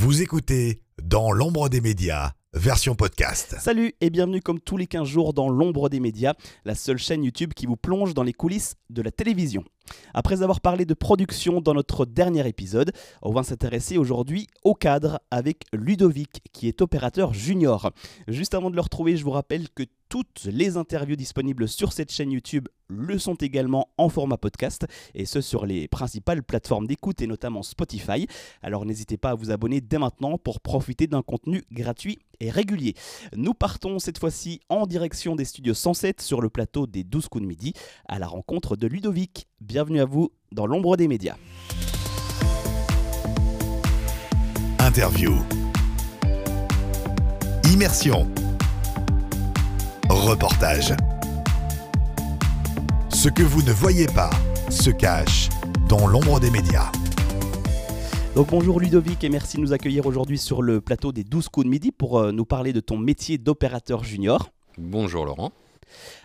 Vous écoutez Dans l'ombre des médias, version podcast. Salut et bienvenue comme tous les 15 jours dans l'ombre des médias, la seule chaîne YouTube qui vous plonge dans les coulisses de la télévision. Après avoir parlé de production dans notre dernier épisode, on va s'intéresser aujourd'hui au cadre avec Ludovic qui est opérateur junior. Juste avant de le retrouver, je vous rappelle que toutes les interviews disponibles sur cette chaîne YouTube le sont également en format podcast, et ce sur les principales plateformes d'écoute et notamment Spotify. Alors n'hésitez pas à vous abonner dès maintenant pour profiter d'un contenu gratuit et régulier. Nous partons cette fois-ci en direction des studios 107 sur le plateau des 12 coups de midi à la rencontre de Ludovic. Bienvenue à vous dans l'ombre des médias. Interview. Immersion. Reportage. Ce que vous ne voyez pas se cache dans l'ombre des médias. Donc bonjour Ludovic et merci de nous accueillir aujourd'hui sur le plateau des 12 coups de midi pour euh, nous parler de ton métier d'opérateur junior. Bonjour Laurent.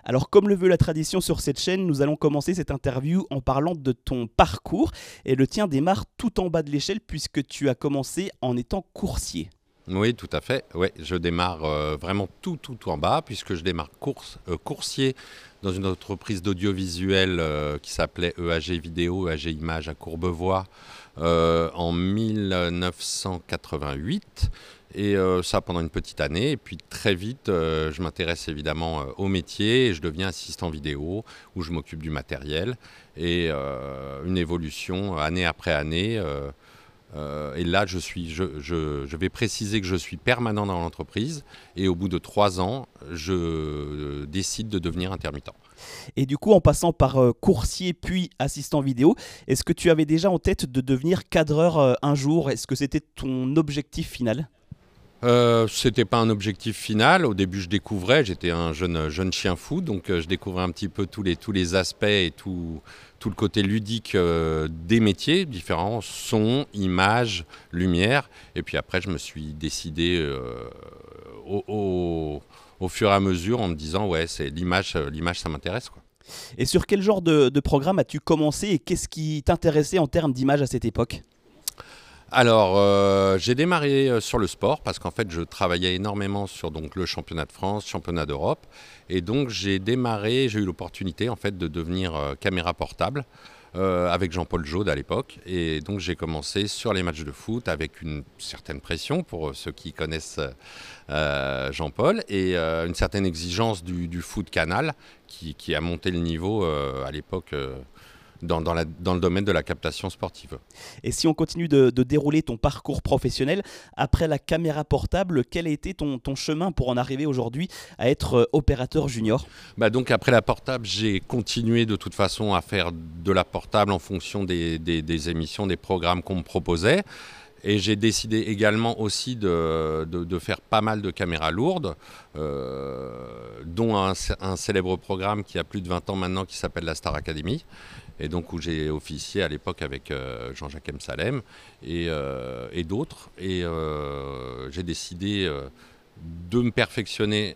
Alors comme le veut la tradition sur cette chaîne, nous allons commencer cette interview en parlant de ton parcours et le tien démarre tout en bas de l'échelle puisque tu as commencé en étant coursier. Oui, tout à fait. Ouais, je démarre euh, vraiment tout, tout, tout en bas, puisque je démarre euh, coursier dans une entreprise d'audiovisuel euh, qui s'appelait EAG Vidéo, EAG Image à Courbevoie en 1988. Et ça pendant une petite année. Et puis très vite, je m'intéresse évidemment au métier et je deviens assistant vidéo où je m'occupe du matériel. Et une évolution année après année. Euh, et là, je, suis, je, vais préciser que je suis permanent dans l'entreprise et au bout de trois ans, je décide de devenir intermittent. Et du coup, en passant par euh, coursier puis assistant vidéo, est-ce que tu avais déjà en tête de devenir cadreur euh, un jour? Est-ce que c'était ton objectif final? Euh, c'était pas un objectif final. Au début, je découvrais, j'étais un jeune, jeune chien fou, donc je découvrais un petit peu tous les, tous les aspects et tout, tout le côté ludique euh, des métiers différents, son, image, lumière. Et puis après, je me suis décidé euh, au, fur et à mesure en me disant, ouais, c'est l'image, euh, l'image, ça m'intéresse. Quoi. Et sur quel genre de, de programme as-tu commencé et qu'est-ce qui t'intéressait en termes d'image à cette époque? Alors, euh, j'ai démarré euh, sur le sport parce qu'en fait, je travaillais énormément sur le championnat de France, championnat d'Europe. Et donc, j'ai démarré, j'ai eu l'opportunité en fait de devenir euh, caméra portable. avec Jean-Paul Jaude à l'époque. Et donc j'ai commencé sur les matchs de foot avec une certaine pression pour ceux qui connaissent Jean-Paul et une certaine exigence du, foot canal qui, a monté le niveau à l'époque dans, le domaine de la captation sportive. Et si on continue de, dérouler ton parcours professionnel, après la caméra portable, quel a été ton, chemin pour en arriver aujourd'hui à être euh, opérateur junior? Bah Donc après la portable, j'ai continué de toute façon à faire de la portable en fonction des, émissions, des programmes qu'on me proposait. Et j'ai décidé également aussi de, faire pas mal de caméras lourdes, euh, dont un, un, célèbre programme qui a plus de 20 ans maintenant qui s'appelle la Star Academy et donc où j'ai officié à l'époque avec euh, Jean-Jacques M. Salem et, euh, d'autres. Et euh, j'ai décidé de me perfectionner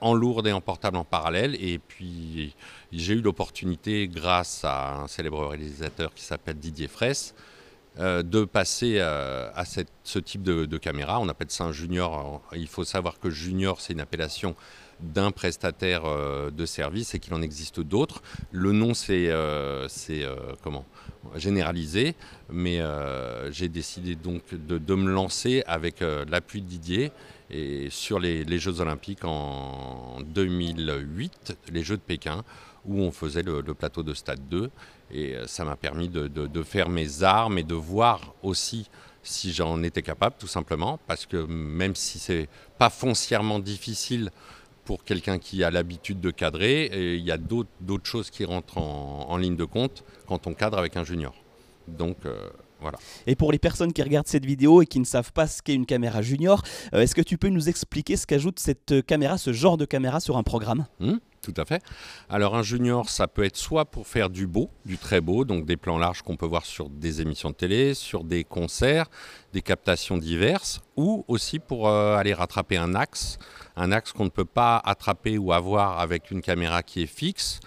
en lourde et en portable en parallèle. Et puis j'ai eu l'opportunité, grâce à un célèbre réalisateur qui s'appelle Didier Fraisse, de passer à ce type de, de, caméra. On appelle ça un junior. Il faut savoir que junior, c'est une appellation d'un prestataire euh, de service et qu'il en existe d'autres. Le nom, c'est euh, euh, comment? Généralisé, mais j'ai décidé donc de, me lancer avec l'appui de Didier et sur les, Jeux Olympiques en 2008, les Jeux de Pékin, où on faisait le, plateau de Stade 2. Et ça m'a permis de, de, faire mes armes et de voir aussi si j'en étais capable, tout simplement, parce que même si c'est pas foncièrement difficile pour quelqu'un qui a l'habitude de cadrer. Il y a d'autres choses qui rentrent en, ligne de compte quand on cadre avec un junior. Donc euh, voilà. Et pour les personnes qui regardent cette vidéo et qui ne savent pas ce qu'est une caméra junior, euh, est-ce que tu peux nous expliquer ce qu'ajoute cette euh, caméra, ce genre de caméra sur un programme? Mmh, Tout à fait. Alors un junior, ça peut être soit pour faire du beau, du très beau, donc des plans larges qu'on peut voir sur des émissions de télé, sur des concerts, des captations diverses, ou aussi pour aller rattraper un axe un axe qu'on ne peut pas attraper ou avoir avec une caméra qui est fixe.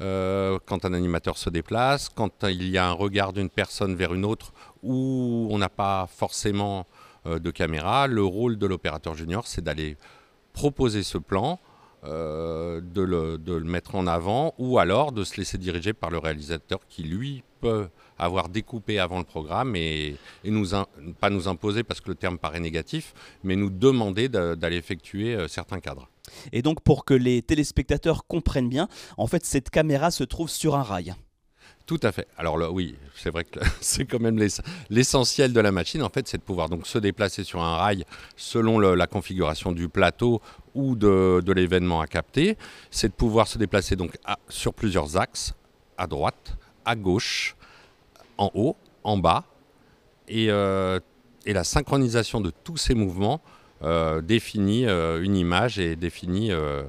Euh, quand un animateur se déplace, quand il y a un regard d'une personne vers une autre où on n'a pas forcément euh, de caméra. Le rôle de l'opérateur junior, c'est d'aller proposer ce plan, euh, de, le, mettre en avant, ou alors de se laisser diriger par le réalisateur qui, lui, peut avoir découpé avant le programme et, et nous pas nous imposer parce que le terme paraît négatif, mais nous demander d'aller effectuer certains cadres. Et donc pour que les téléspectateurs comprennent bien, en fait cette caméra se trouve sur un rail. Tout à fait. Alors là, oui, c'est vrai que c'est quand même l'essentiel de la machine. En fait, c'est de pouvoir donc se déplacer sur un rail selon la configuration du plateau ou de, l'événement à capter. C'est de pouvoir se déplacer donc sur plusieurs axes, à droite, à gauche, en haut, en bas, et, euh, la synchronisation de tous ces mouvements définit euh, une image et définit euh,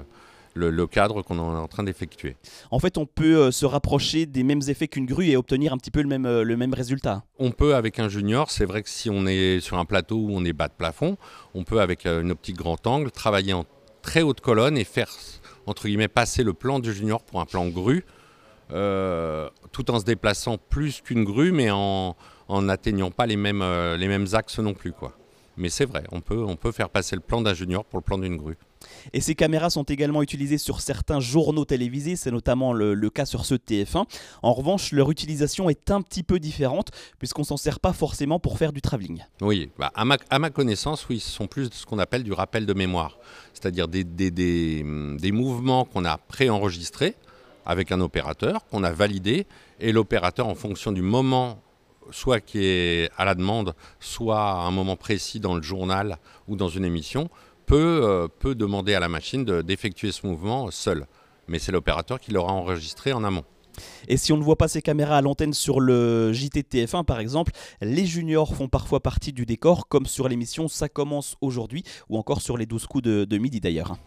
le, le, cadre qu'on est en train d'effectuer. En fait, on peut se rapprocher des mêmes effets qu'une grue et obtenir un petit peu le même, le même résultat. On peut avec un junior, c'est vrai que si on est sur un plateau où on est bas de plafond, on peut avec une optique grand angle travailler en très haute colonne et faire entre guillemets passer le plan du junior pour un plan grue euh, tout en se déplaçant plus qu'une grue, mais en n'atteignant pas les mêmes, euh, les mêmes axes non plus. Quoi. Mais c'est vrai, on peut, on peut faire passer le plan d'un junior pour le plan d'une grue. Et ces caméras sont également utilisées sur certains journaux télévisés, c'est notamment le, le, cas sur ce TF1. En revanche, leur utilisation est un petit peu différente, puisqu'on s'en sert pas forcément pour faire du travelling. Oui, bah à, ma, à, ma, connaissance, oui, ce sont plus ce qu'on appelle du rappel de mémoire, c'est-à-dire des, des, des, des mouvements qu'on a préenregistrés avec un opérateur qu'on a validé et l'opérateur en fonction du moment soit qui est à la demande, soit à un moment précis dans le journal ou dans une émission, peut, euh, peut demander à la machine d'effectuer de, ce mouvement seul. Mais c'est l'opérateur qui l'aura enregistré en amont. Et si on ne voit pas ces caméras à l'antenne sur le JTTF1 par exemple, les juniors font parfois partie du décor, comme sur l'émission Ça commence aujourd'hui, ou encore sur les 12 coups de, de midi d'ailleurs.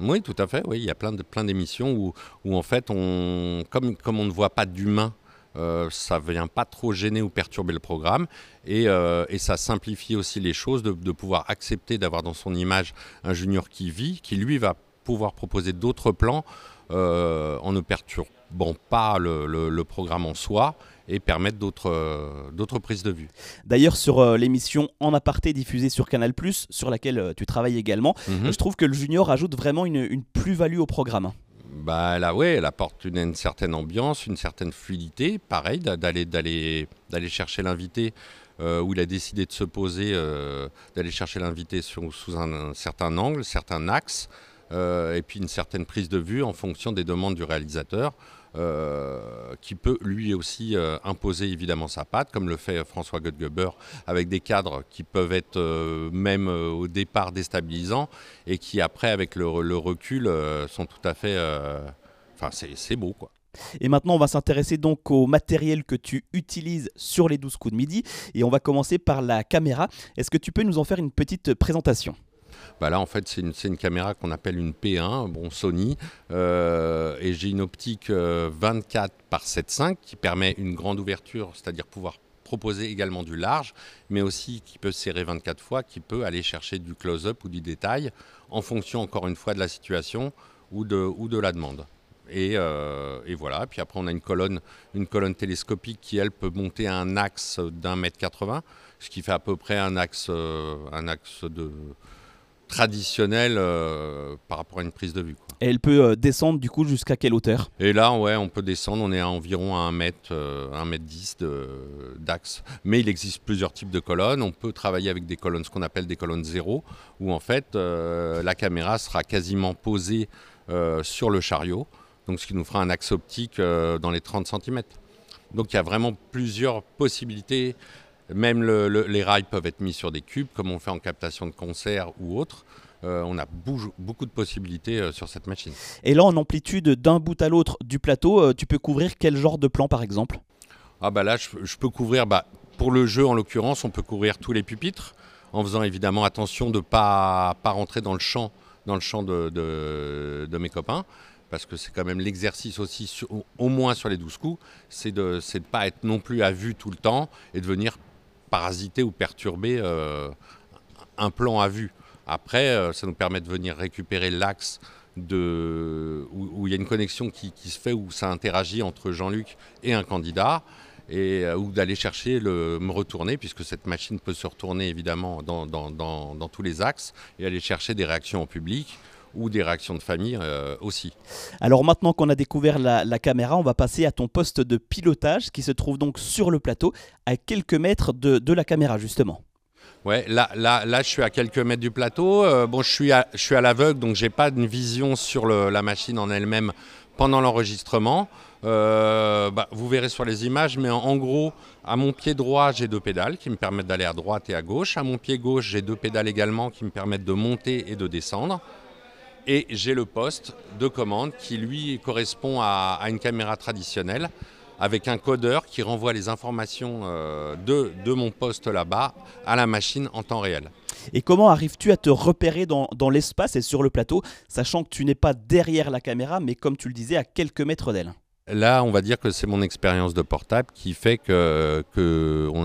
Oui, tout à fait. Oui. Il y a plein, de, plein d'émissions où, où, en fait, on, comme, comme on ne voit pas d'humain, euh, ça ne vient pas trop gêner ou perturber le programme. Et, euh, et ça simplifie aussi les choses de, de pouvoir accepter d'avoir dans son image un junior qui vit, qui lui va pouvoir proposer d'autres plans euh, en ne perturbant pas le, le, le programme en soi et permettre d'autres euh, prises de vue. D'ailleurs, sur euh, l'émission En aparté diffusée sur Canal, sur laquelle euh, tu travailles également, mm -hmm. je trouve que le Junior ajoute vraiment une, une plus-value au programme. Bah là, ouais, elle apporte une, certaine ambiance, une certaine fluidité. Pareil, d'aller chercher l'invité euh, où il a décidé de se poser, euh, d'aller chercher l'invité sous un, un, certain angle, certain axe, euh, et puis une certaine prise de vue en fonction des demandes du réalisateur. Euh, qui peut lui aussi euh, imposer évidemment sa patte, comme le fait François Godgeber, avec des cadres qui peuvent être euh, même au départ déstabilisants et qui après, avec le, le recul, sont tout à fait... Enfin, c'est beau, quoi. Et maintenant, on va s'intéresser donc au matériel que tu utilises sur les 12 coups de midi. Et on va commencer par la caméra. Est-ce que tu peux nous en faire une petite présentation? Bah là, en fait, c'est une, une, caméra qu'on appelle une P1, bon, Sony, euh, et j'ai une optique 24 par 7,5 qui permet une grande ouverture, c'est-à-dire pouvoir proposer également du large, mais aussi qui peut serrer 24 fois, qui peut aller chercher du close-up ou du détail, en fonction, encore une fois, de la situation ou de, ou de la demande. Et, euh, et, voilà. Puis après, on a une colonne, une colonne télescopique qui, elle, peut monter à un axe d'un mètre 80, ce qui fait à peu près un axe, euh, un axe de traditionnelle euh, par rapport à une prise de vue. Quoi. Et elle peut euh, descendre du coup jusqu'à quelle hauteur? Et là, ouais, on peut descendre, on est à environ à 1 mètre, euh, 1 mètre 10 d'axe. Mais il existe plusieurs types de colonnes. On peut travailler avec des colonnes, ce qu'on appelle des colonnes zéro, où en fait euh, la caméra sera quasiment posée sur le chariot, donc ce qui nous fera un axe optique dans les 30 cm. Donc il y a vraiment plusieurs possibilités même le, le, les rails peuvent être mis sur des cubes, comme on fait en captation de concert ou autre. Euh, on a bouge, beaucoup de possibilités euh, sur cette machine. Et là, en amplitude d'un bout à l'autre du plateau, euh, tu peux couvrir quel genre de plan par exemple? Ah bah là, je, je peux couvrir, bah, pour le jeu en l'occurrence, on peut couvrir tous les pupitres, en faisant évidemment attention de ne pas, pas rentrer dans le champ, dans le champ de, de, de mes copains parce que c'est quand même l'exercice aussi, sur, au moins sur les 12 coups, c'est de ne pas être non plus à vue tout le temps et de venir parasiter ou perturber euh, un plan à vue. Après, euh, ça nous permet de venir récupérer l'axe où, il y a une connexion qui, se fait, où ça interagit entre Jean-Luc et un candidat. euh, ou d'aller chercher, le, me retourner, puisque cette machine peut se retourner évidemment dans, dans tous les axes, et aller chercher des réactions au public ou des réactions de famille euh, aussi. Alors maintenant qu'on a découvert la, la, caméra, on va passer à ton poste de pilotage qui se trouve donc sur le plateau, à quelques mètres de, de la caméra justement. Ouais, là, là, là, je suis à quelques mètres du plateau. Euh, bon, je suis à, je suis à l'aveugle, donc j'ai pas une vision sur le, la machine en elle-même pendant l'enregistrement. Euh, bah, vous verrez sur les images, mais en, en gros, à mon pied droit, j'ai deux pédales qui me permettent d'aller à droite et à gauche. À mon pied gauche, j'ai deux pédales également qui me permettent de monter et de descendre. Et j'ai le poste de commande qui, lui, correspond à, une caméra traditionnelle avec un codeur qui renvoie les informations euh, de, mon poste là-bas à la machine en temps réel. Et comment arrives-tu à te repérer dans l'espace et sur le plateau, sachant que tu n'es pas derrière la caméra, mais comme tu le disais, à quelques mètres d'elle? Là, on va dire que c'est mon expérience de portable qui fait que,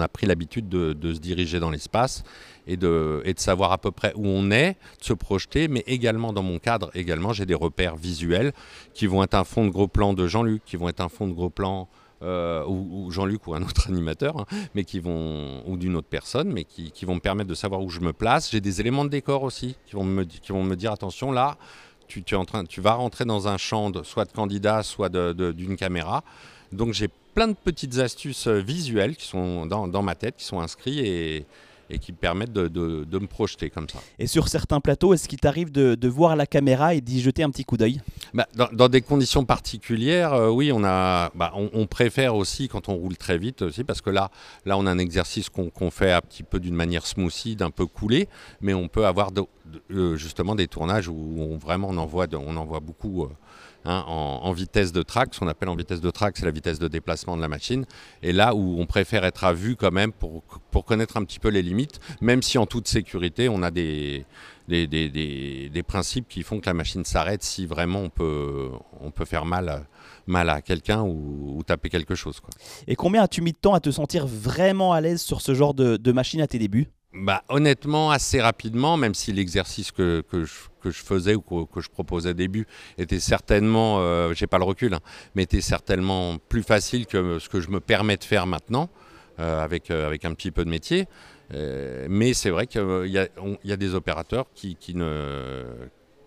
a pris l'habitude de, se diriger dans l'espace et de, et de savoir à peu près où on est, de se projeter, mais également dans mon cadre, également j'ai des repères visuels qui vont être un fond de gros plan de Jean-Luc, qui vont être un fond de gros plan euh, ou, ou Jean-Luc ou un autre animateur, hein, mais qui vont ou d'une autre personne, mais qui, qui, vont me permettre de savoir où je me place. J'ai des éléments de décor aussi qui vont me, qui vont me dire attention là, tu, es en train, tu vas rentrer dans un champ de, soit de candidat, soit d'une caméra. Donc j'ai plein de petites astuces euh, visuelles qui sont dans, dans ma tête, qui sont inscrites et, et qui me permettent de, de, de, me projeter comme ça. Et sur certains plateaux, est-ce qu'il t'arrive de, de, voir la caméra et d'y jeter un petit coup d'œil? Bah, dans, dans, des conditions particulières, euh, oui, on, a, bah, on, on, préfère aussi quand on roule très vite aussi, parce que là, là on a un exercice qu'on qu fait un petit peu d'une manière smoothie, d'un peu coulé, mais on peut avoir euh, justement des tournages où on, vraiment on en voit, on en voit beaucoup. Euh, Hein, en, vitesse de track. Ce qu'on appelle en vitesse de track, c'est la vitesse de déplacement de la machine. Et là où on préfère être à vue quand même pour, pour connaître un petit peu les limites, même si en toute sécurité, on a des, des, des, des, principes qui font que la machine s'arrête si vraiment on peut, on peut faire mal, mal à quelqu'un ou, taper quelque chose. Quoi. Et combien as-tu mis de temps à te sentir vraiment à l'aise sur ce genre de machine à tes débuts? Bah, honnêtement, assez rapidement, même si l'exercice que, que, je, que, je, faisais ou que, que, je proposais au début était certainement, euh, j'ai pas le recul, hein, mais était certainement plus facile que ce que je me permets de faire maintenant, euh, avec, euh, avec un petit peu de métier. Mais c'est vrai qu'il y, y, a des opérateurs qui, qui ne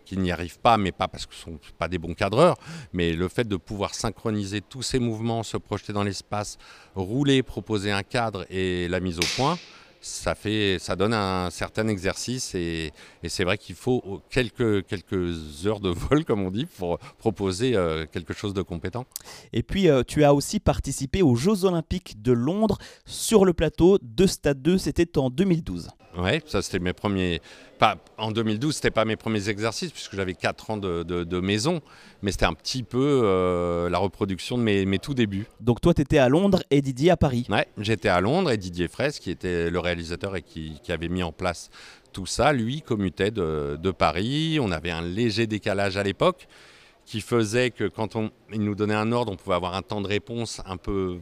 qui n'y arrivent pas, mais pas parce que ce ne sont pas des bons cadreurs, mais le fait de pouvoir synchroniser tous ces mouvements, se projeter dans l'espace, rouler, proposer un cadre et la mise au point, ça, fait, ça donne un certain exercice et, c'est vrai qu'il faut quelques, quelques heures de vol, comme on dit, pour proposer euh, quelque chose de compétent. Et puis, euh, tu as aussi participé aux Jeux Olympiques de Londres sur le plateau de Stade 2, c'était en 2012. Oui, ça c'était mes premiers. Pas, en 2012, c'était pas mes premiers exercices puisque j'avais 4 ans de, de, de, maison, mais c'était un petit peu euh, la reproduction de mes, mes, tout débuts. Donc toi, tu étais à Londres et Didier à Paris Oui, j'étais à Londres et Didier Fraisse, qui était le réalisateur et qui, qui avait mis en place tout ça, lui, commutait de, de Paris. On avait un léger décalage à l'époque qui faisait que quand on, il nous donnait un ordre, on pouvait avoir un temps de réponse un peu,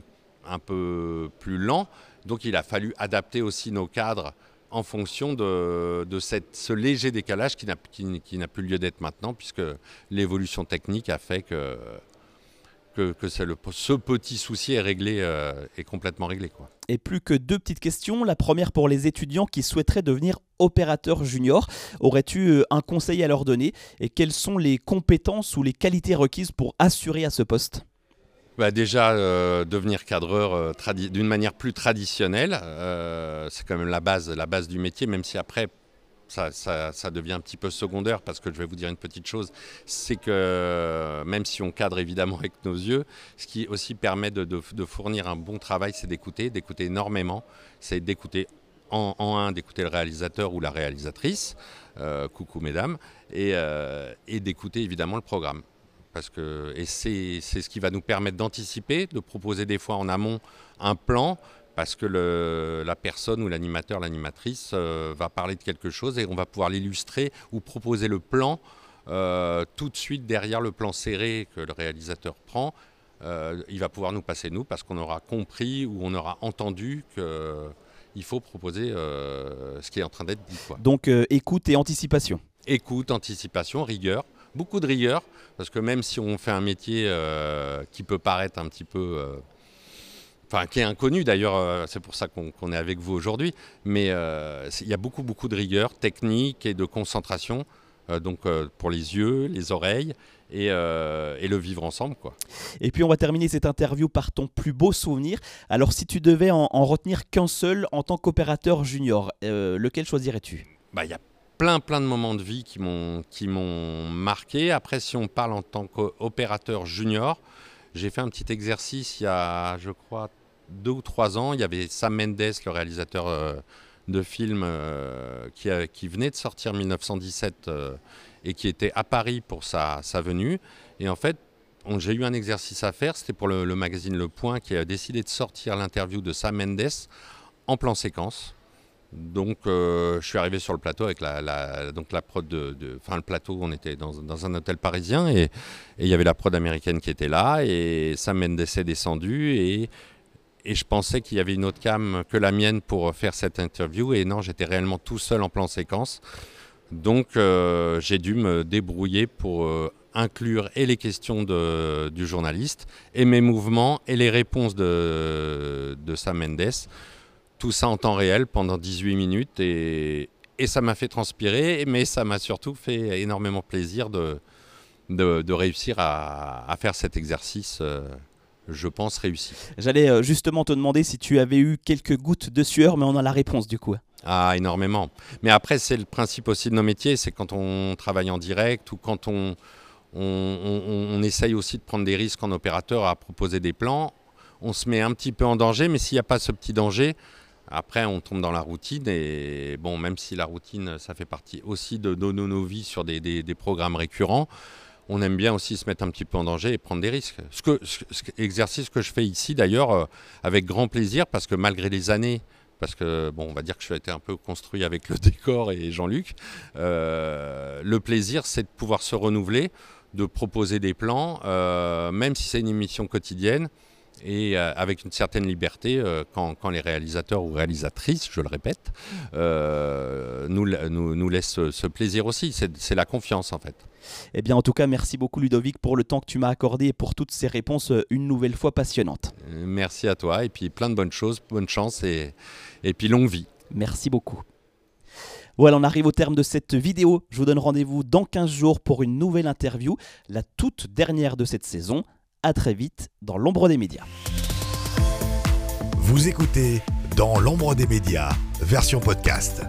un peu plus lent. Donc il a fallu adapter aussi nos cadres en fonction de, de ce léger décalage qui n'a qui, qui plus lieu d'être maintenant, puisque l'évolution technique a fait que, ce petit souci est réglé, euh, est complètement réglé. Et plus que deux petites questions. La première pour les étudiants qui souhaiteraient devenir opérateur junior. Aurais-tu euh, un conseil à leur donner? Et quelles sont les compétences ou les qualités requises pour assurer à ce poste? Bah déjà, euh, devenir cadreur euh, d'une manière plus traditionnelle, euh, c'est quand même la base, la base du métier, même si après, ça, ça, devient un petit peu secondaire, parce que je vais vous dire une petite chose, c'est que même si on cadre évidemment avec nos yeux, ce qui aussi permet de, fournir un bon travail, c'est d'écouter, d'écouter énormément, c'est d'écouter en, un, d'écouter le réalisateur ou la réalisatrice, coucou mesdames, et d'écouter évidemment le programme parce que et c'est ce qui va nous permettre d'anticiper, de proposer des fois en amont un plan parce que le, la personne ou l'animateur, l'animatrice euh, va parler de quelque chose et on va pouvoir l'illustrer ou proposer le plan euh, tout de suite derrière le plan serré que le réalisateur prend. Euh, il va pouvoir nous passer nous parce qu'on aura compris ou on aura entendu que il faut proposer ce qui est en train d'être dit. Quoi. Donc écoute et anticipation. Écoute, anticipation, rigueur beaucoup de rigueur, parce que même si on fait un métier euh, qui peut paraître un petit peu... Euh, enfin qui est inconnu d'ailleurs, c'est pour ça qu'on est avec vous aujourd'hui, mais il y a beaucoup beaucoup de rigueur technique et de concentration, donc pour les yeux, les oreilles et, le vivre ensemble. Quoi. Et puis on va terminer cette interview par ton plus beau souvenir. Alors si tu devais en, retenir qu'un seul en tant qu'opérateur junior, lequel choisirais-tu? Bah, Il y a plein plein de moments de vie qui m'ont qui m'ont marqué. Après, si on parle en tant qu'opérateur junior, j'ai fait un petit exercice il y a, je crois, deux ou trois ans. Il y avait Sam Mendes, le réalisateur euh, de films euh, qui, qui, venait de sortir 1917 euh, et qui était à Paris pour sa, sa venue. Et en fait, j'ai eu un exercice à faire. C'était pour le magazine Le Point qui a décidé de sortir l'interview de Sam Mendes en plan séquence. Donc, euh, je suis arrivé sur le plateau avec la, donc la prod de, enfin le plateau, on était dans, un hôtel parisien et il y avait la prod américaine qui était là et Sam Mendes est descendu et, et je pensais qu'il y avait une autre cam que la mienne pour faire cette interview et non, j'étais réellement tout seul en plan séquence. Donc, euh, j'ai dû me débrouiller pour euh, inclure et les questions de, du journaliste et mes mouvements et les réponses de, de Sam Mendes tout ça en temps réel pendant 18 minutes et, ça m'a fait transpirer, mais ça m'a surtout fait énormément plaisir de, de, réussir à, faire cet exercice. Euh, je pense réussi. J'allais euh, justement te demander si tu avais eu quelques gouttes de sueur, mais on a la réponse du coup. Ah, énormément. Mais après, c'est le principe aussi de nos métiers, c'est quand on travaille en direct ou quand on, on, on, essaye aussi de prendre des risques en opérateur à proposer des plans, on se met un petit peu en danger, mais s'il n'y a pas ce petit danger, après, on tombe dans la routine et bon, même si la routine, ça fait partie aussi de, nos, vies sur des, programmes récurrents, on aime bien aussi se mettre un petit peu en danger et prendre des risques. Ce, que, exercice que je fais ici d'ailleurs euh, avec grand plaisir parce que malgré les années, parce que bon, on va dire que je été un peu construit avec le décor et Jean-Luc, euh, le plaisir c'est de pouvoir se renouveler, de proposer des plans, euh, même si c'est une émission quotidienne et euh, avec une certaine liberté euh, quand, les réalisateurs ou réalisatrices, je le répète, euh, nous, nous, nous, laissent ce, plaisir aussi. C'est la confiance en fait. Eh bien, en tout cas, merci beaucoup Ludovic pour le temps que tu m'as accordé et pour toutes ces réponses une nouvelle fois passionnantes. Merci à toi et puis plein de bonnes choses, bonne chance et, et puis longue vie. Merci beaucoup. Voilà, on arrive au terme de cette vidéo. Je vous donne rendez-vous dans 15 jours pour une nouvelle interview, la toute dernière de cette saison à très vite dans l'ombre des médias. Vous écoutez Dans l'ombre des médias, version podcast.